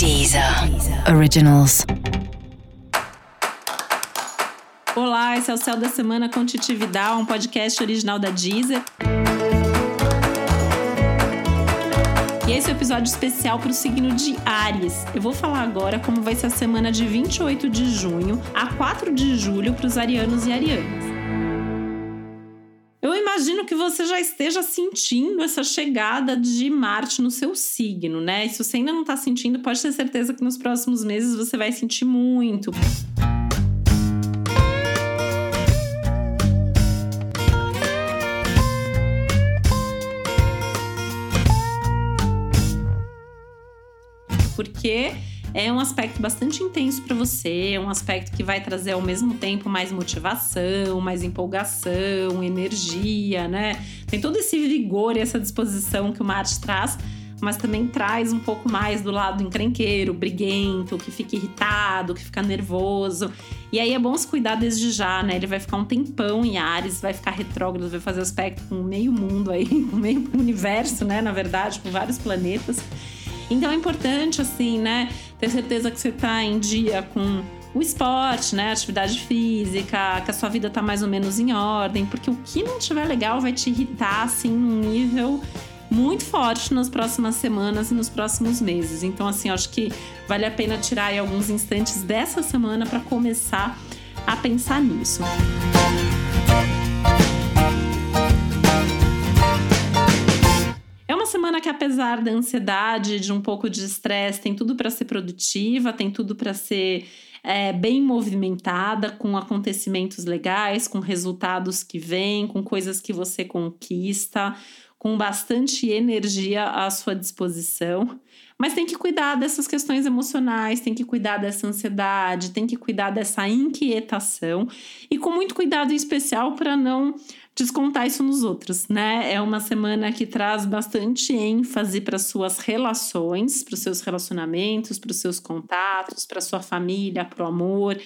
Deezer Originals. Olá, esse é o Céu da Semana com Titi Vidal, um podcast original da Deezer. E esse é o um episódio especial para o signo de Ares. Eu vou falar agora como vai ser a semana de 28 de junho a 4 de julho para os arianos e arianas. Imagino que você já esteja sentindo essa chegada de Marte no seu signo, né? E se você ainda não está sentindo, pode ter certeza que nos próximos meses você vai sentir muito. Porque é um aspecto bastante intenso para você, é um aspecto que vai trazer ao mesmo tempo mais motivação, mais empolgação, energia, né? Tem todo esse vigor e essa disposição que o Marte traz, mas também traz um pouco mais do lado encrenqueiro, briguento, que fica irritado, que fica nervoso. E aí é bom se cuidar desde já, né? Ele vai ficar um tempão em Ares, vai ficar retrógrado, vai fazer aspecto com meio mundo aí, com meio universo, né? Na verdade, com vários planetas. Então é importante, assim, né, ter certeza que você está em dia com o esporte, né, atividade física, que a sua vida está mais ou menos em ordem, porque o que não estiver legal vai te irritar, assim, num nível muito forte nas próximas semanas e nos próximos meses. Então, assim, acho que vale a pena tirar aí alguns instantes dessa semana para começar a pensar nisso. Semana que, apesar da ansiedade, de um pouco de estresse, tem tudo para ser produtiva, tem tudo para ser é, bem movimentada, com acontecimentos legais, com resultados que vêm, com coisas que você conquista, com bastante energia à sua disposição. Mas tem que cuidar dessas questões emocionais, tem que cuidar dessa ansiedade, tem que cuidar dessa inquietação e com muito cuidado em especial para não descontar isso nos outros, né? É uma semana que traz bastante ênfase para suas relações, para os seus relacionamentos, para os seus contatos, para sua família, para o amor.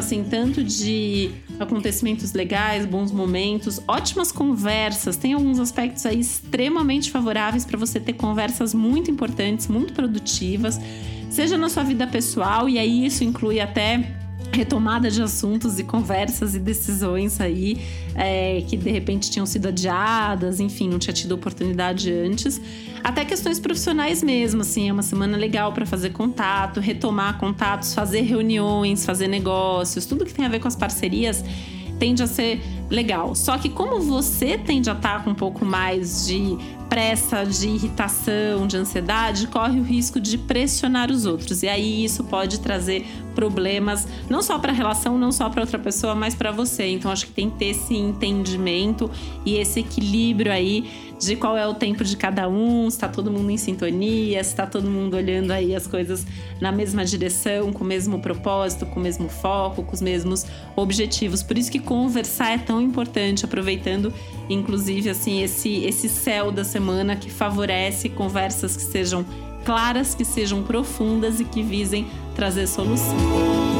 Assim, tanto de acontecimentos legais, bons momentos, ótimas conversas. Tem alguns aspectos aí extremamente favoráveis para você ter conversas muito importantes, muito produtivas seja na sua vida pessoal, e aí isso inclui até retomada de assuntos e conversas e decisões aí é, que de repente tinham sido adiadas, enfim, não tinha tido oportunidade antes. Até questões profissionais mesmo, assim, é uma semana legal para fazer contato, retomar contatos, fazer reuniões, fazer negócios, tudo que tem a ver com as parcerias tende a ser legal. Só que como você tende a estar tá com um pouco mais de pressa, de irritação, de ansiedade, corre o risco de pressionar os outros. E aí isso pode trazer problemas, não só para a relação, não só para outra pessoa, mas para você. Então acho que tem que ter esse entendimento e esse equilíbrio aí de qual é o tempo de cada um, se está todo mundo em sintonia, se está todo mundo olhando aí as coisas na mesma direção, com o mesmo propósito, com o mesmo foco, com os mesmos objetivos. Por isso que conversar é tão importante, aproveitando inclusive assim esse esse céu da semana que favorece conversas que sejam claras, que sejam profundas e que visem trazer solução.